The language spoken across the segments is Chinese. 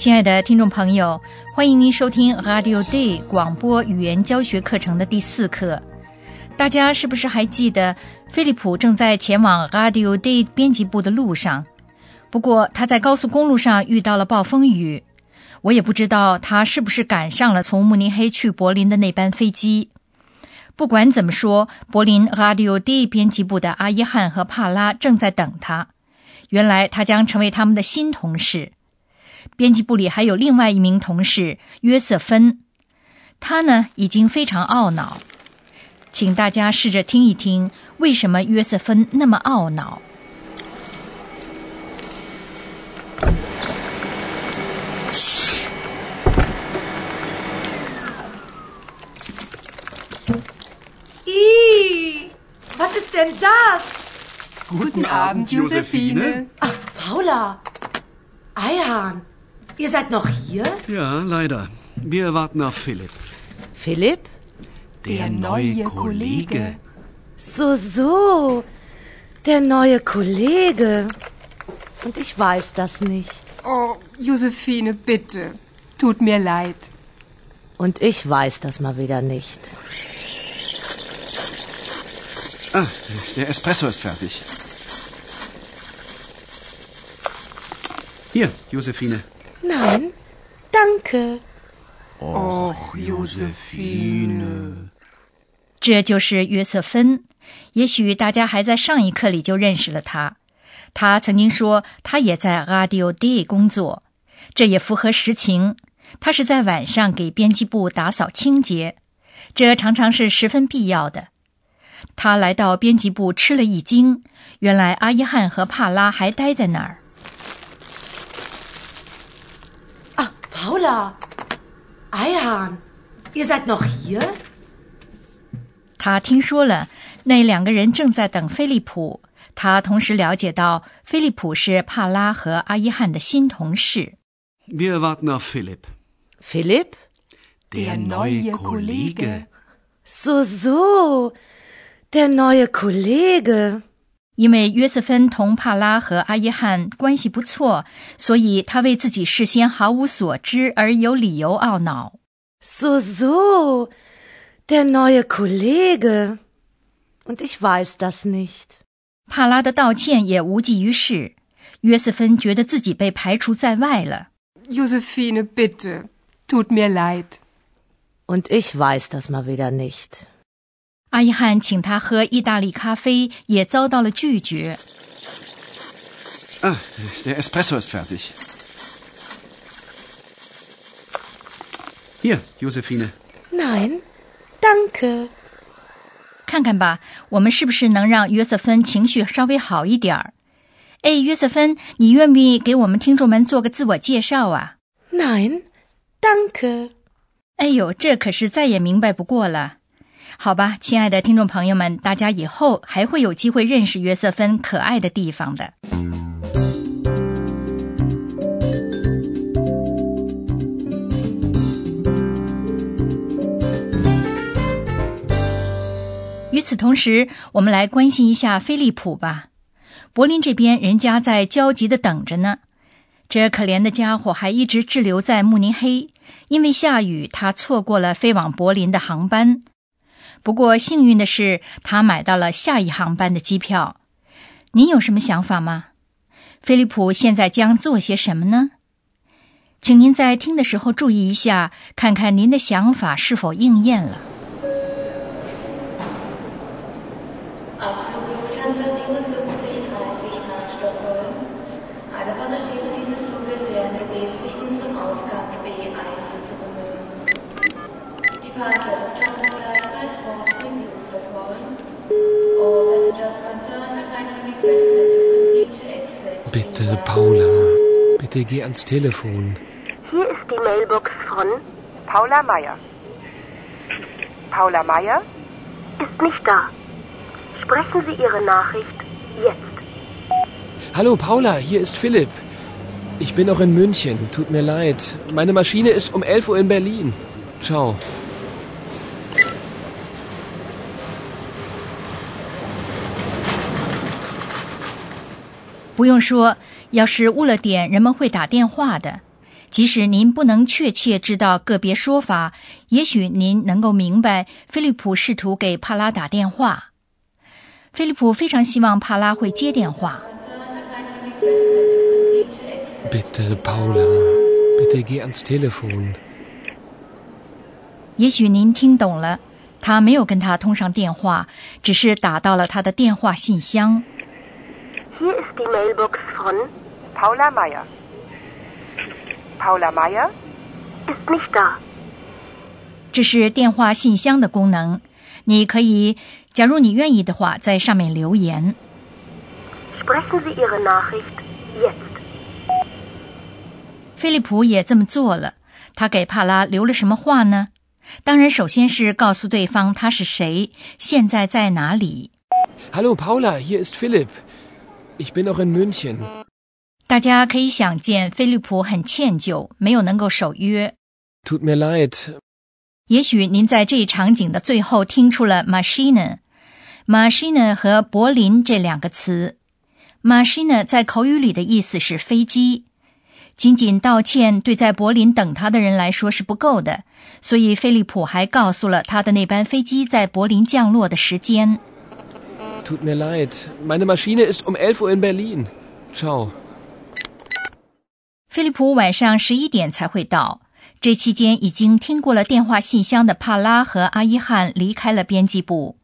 亲爱的听众朋友，欢迎您收听 Radio Day 广播语言教学课程的第四课。大家是不是还记得，菲利普正在前往 Radio Day 编辑部的路上？不过他在高速公路上遇到了暴风雨，我也不知道他是不是赶上了从慕尼黑去柏林的那班飞机。不管怎么说，柏林 Radio Day 编辑部的阿耶汉和帕拉正在等他。原来他将成为他们的新同事。编辑部里还有另外一名同事约瑟芬，他呢已经非常懊恼，请大家试着听一听，为什么约瑟芬那么懊恼。咦，Was ist denn das? Guten Abend, Josephine. Ach, Paula. Eihahn, ihr seid noch hier? Ja, leider. Wir warten auf Philipp. Philipp? Der neue Kollege. So, so. Der neue Kollege. Und ich weiß das nicht. Oh, Josephine, bitte. Tut mir leid. Und ich weiß das mal wieder nicht. Ah, der Espresso ist fertig. Hier, Josephine. Nein, danke. Och, Josephine. 这就是约瑟芬。也许大家还在上一课里就认识了他。他曾经说他也在 Radio D 工作，这也符合实情。他是在晚上给编辑部打扫清洁，这常常是十分必要的。他来到编辑部吃了一惊，原来阿伊汉和帕拉还待在那儿。Paula. Eihahn, ihr seid noch hier? 他听说了那两个人正在等菲利普，他同时了解到菲利普是帕拉和阿伊汉的新同事。 Wir warten auf Philipp. Philipp? Der neue Kollege. So, so. Der neue Kollege. 因为约瑟芬同帕拉和阿耶汉关系不错，所以他为自己事先毫无所知而有理由懊恼。So, so. Der neue Kollege. Und ich weiß das nicht. 帕拉的道歉也无济于事，约瑟芬觉得自己被排除在外了。Josephine, bitte. Tut mir leid. Und ich weiß das mal wieder nicht. 阿耶汉请他喝意大利咖啡，也遭到了拒绝。Ah, der Espresso ist fertig. Hier, Josephine. Nein, danke. 看看吧，我们是不是能让约瑟芬情绪稍微好一点儿？哎，约瑟芬，你愿不愿意给我们听众们做个自我介绍啊？Nein, danke. 哎呦，这可是再也明白不过了。好吧，亲爱的听众朋友们，大家以后还会有机会认识约瑟芬可爱的地方的。与此同时，我们来关心一下飞利浦吧。柏林这边，人家在焦急的等着呢。这可怜的家伙还一直滞留在慕尼黑，因为下雨，他错过了飞往柏林的航班。不过幸运的是，他买到了下一航班的机票。您有什么想法吗？菲利普现在将做些什么呢？请您在听的时候注意一下，看看您的想法是否应验了。Bitte geh ans Telefon. Hier ist die Mailbox von Paula Meier. Paula Meyer? Ist nicht da. Sprechen Sie Ihre Nachricht jetzt. Hallo Paula, hier ist Philipp. Ich bin noch in München. Tut mir leid. Meine Maschine ist um 11 Uhr in Berlin. Ciao. 要是误了点，人们会打电话的。即使您不能确切知道个别说法，也许您能够明白菲利普试图给帕拉打电话。菲利普非常希望帕拉会接电话。Bitte, Paula. Bitte geh ans Telefon. 也许您听懂了，他没有跟他通上电话，只是打到了他的电话信箱。Hier ist die Mailbox von. Paula Meyer. Paula Meyer? Ist nicht da. 这是电话信箱的功能，你可以，假如你愿意的话，在上面留言。Sprechen Sie Ihre Nachricht jetzt. 菲利普也这么做了。他给帕拉留了什么话呢？当然，首先是告诉对方他是谁，现在在哪里。Hallo Paula, hier ist Philipp. Ich bin noch in München. 大家可以想见，菲利普很歉疚，没有能够守约。Tut mir leid. 也许您在这一场景的最后听出了 Maschine、Maschine 和柏林这两个词。Maschine 在口语里的意思是飞机。仅仅道歉对在柏林等他的人来说是不够的，所以菲利普还告诉了他的那班飞机在柏林降落的时间。Tut mir leid. Meine Maschine ist um elf Uhr in Berlin. Ciao. 菲利普晚上十一点才会到，这期间已经听过了电话信箱的帕拉和阿伊汉离开了编辑部，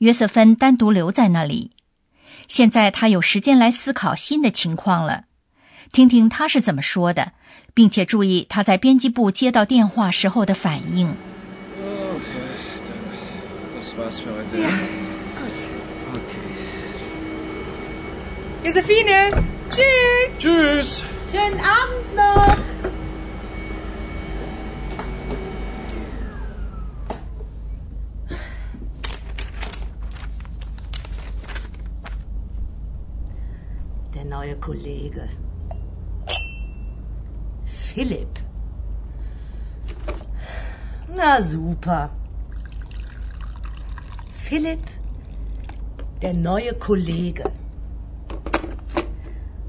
约瑟芬单独留在那里。现在他有时间来思考新的情况了，听听他是怎么说的，并且注意他在编辑部接到电话时候的反应。Das Schönen Abend noch. Der neue Kollege. Philipp. Na super. Philipp, der neue Kollege.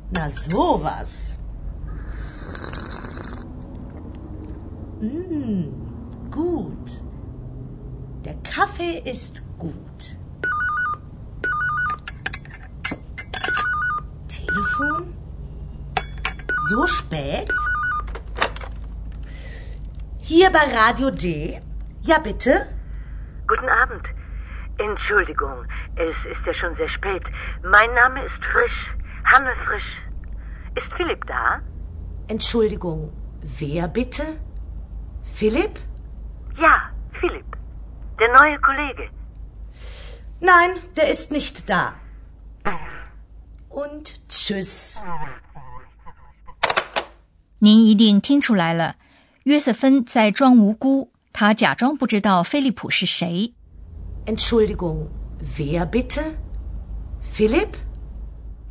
Na sowas. Mm, gut. Der Kaffee ist gut. Telefon? So spät? Hier bei Radio D? Ja, bitte? Guten Abend. Entschuldigung, es ist ja schon sehr spät. Mein Name ist Frisch. Hanne Frisch. Ist Philipp da? Entschuldigung, wer bitte? Philipp? Ja, Philipp. Der neue Kollege. Nein, der ist nicht da. Und tschüss. 您一定听出来了，约瑟芬在装无辜，他假装不知道菲利普是谁。 Entschuldigung, wer bitte? Philipp?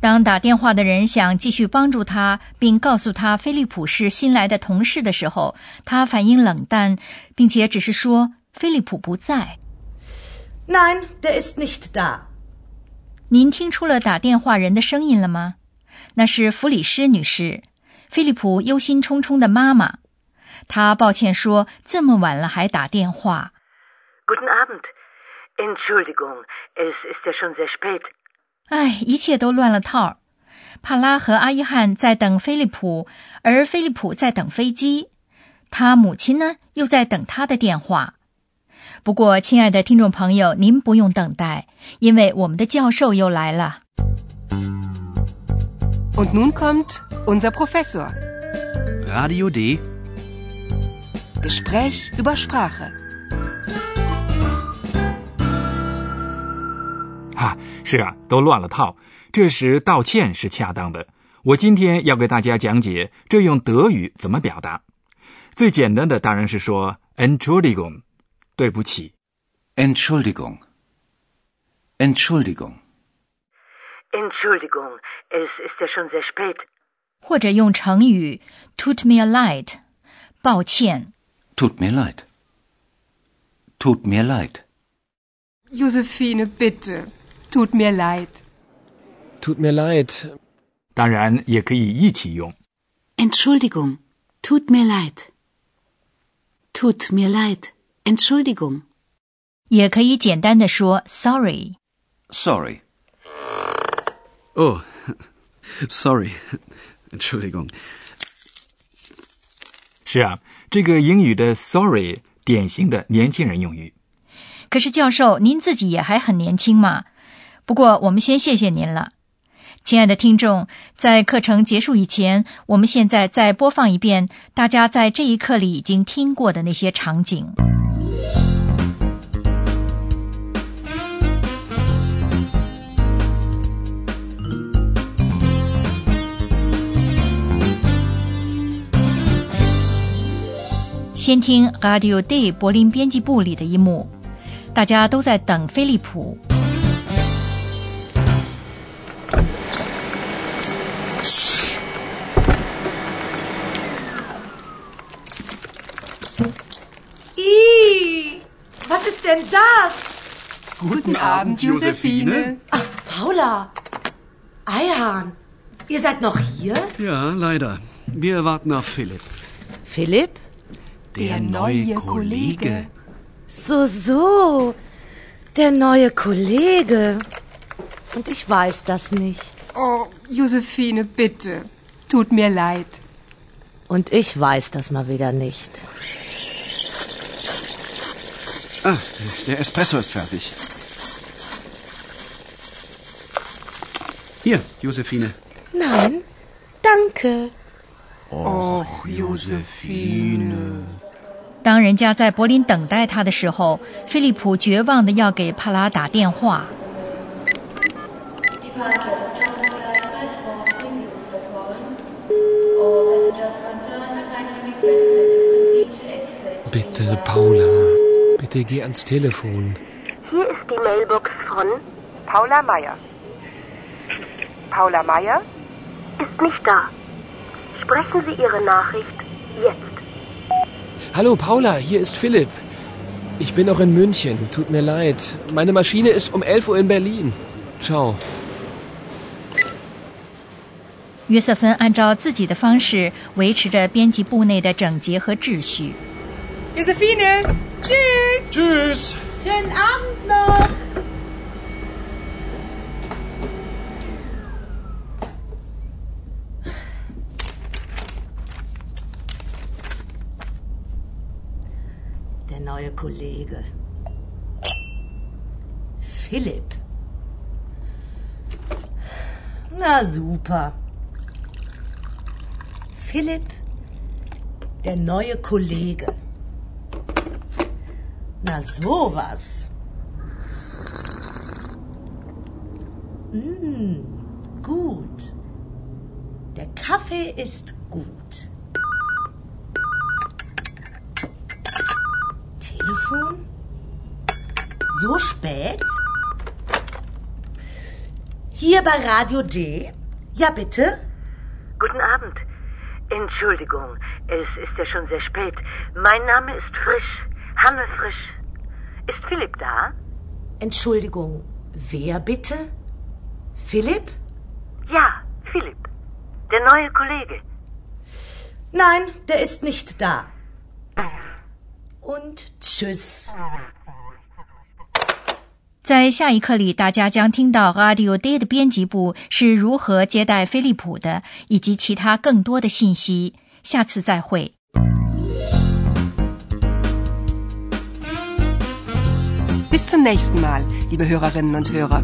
当打电话的人想继续帮助他，并告诉他菲利普是新来的同事的时候，他反应冷淡，并且只是说菲利普不在。Nein, der ist nicht da. 您听出了打电话人的声音了吗？那是弗里施女士，菲利普忧心忡忡的妈妈。她抱歉说：“这么晚了还打电话。Guten Abend. Entschuldigung, es ist ja schon sehr spät. ”唉，一切都乱了套。帕拉和阿伊汉在等菲利普，而菲利普在等飞机。他母亲呢，又在等他的电话。不过，亲爱的听众朋友，您不用等待，因为我们的教授又来了。Und nun kommt unser Professor. Radio D. Gespräch über Sprache. 啊，是啊，都乱了套。这时道歉是恰当的。我今天要给大家讲解这用德语怎么表达。最简单的当然是说 “Entschuldigung”，对不起。Entschuldigung. Entschuldigung. Entschuldigung, es ist ja schon sehr spät. 或者用成语 “tut mir light”，抱歉。Tut mir leid. Tut mir leid. Josephine, bitte. Tut mir leid. Tut mir leid. 当然也可以一起用。Entschuldigung. Tut mir leid. Tut mir leid. Entschuldigung. 也可以简单的说 “sorry”。Sorry. Oh, sorry. Entschuldigung. 是啊，这个英语的 “sorry” 典型的年轻人用语。可是教授，您自己也还很年轻嘛。不过我们先谢谢您了，亲爱的听众。在课程结束以前，我们现在再播放一遍大家在这一课里已经听过的那些场景。先听 Radio Day 柏林编辑部里的一幕，大家都在等飞利浦。Guten Abend, Josephine. Ach, Paula. Eihahn, ihr seid noch hier? Ja, leider. Wir warten auf Philipp. Philipp? Der neue Kollege. So, so. Der neue Kollege. Und ich weiß das nicht. Oh, Josephine, bitte. Tut mir leid. Und ich weiß das mal wieder nicht. Ah, der Espresso ist fertig. Hier, Josephine. Nein, danke. Och, Josephine. 当人家在柏林等待他的时候，菲利普绝望的要给帕拉打电话。 Departure of Johnson Gleisberg for Queens verfolgen. All passengers concerned are kindly requested to proceed to exit. Bitte, Paula. Bitte geh ans Telefon. Hier ist die Mailbox von Paula Meier. Paula Meier? Ist nicht da. Sprechen Sie Ihre Nachricht jetzt. Hallo, Paula, hier ist Philipp. Ich bin noch in München. Tut mir leid. Meine Maschine ist um 11 Uhr in Berlin. Ciao. 约瑟芬按照自己的方式维持着编辑部内的整洁和秩序。 Josephine, tschüss. Tschüss. Schönen Abend noch. Neue Kollege. Philipp. Na super. Philipp, der neue Kollege. Na sowas. Mm, gut. Der Kaffee ist gut. Telefon? So spät? Hier bei Radio D? Ja, bitte? Guten Abend. Entschuldigung, es ist ja schon sehr spät. Mein Name ist Frisch. Hanne Frisch. Ist Philipp da? Entschuldigung, wer bitte? Philipp? Ja, Philipp. Der neue Kollege. Nein, der ist nicht da. Und tschüss. 在下一课里，大家将听到 Radio Day 的编辑部是如何接待飞利浦的，以及其他更多的信息。下次再会。Bis zum nächsten Mal, liebe Hörerinnen und Hörer.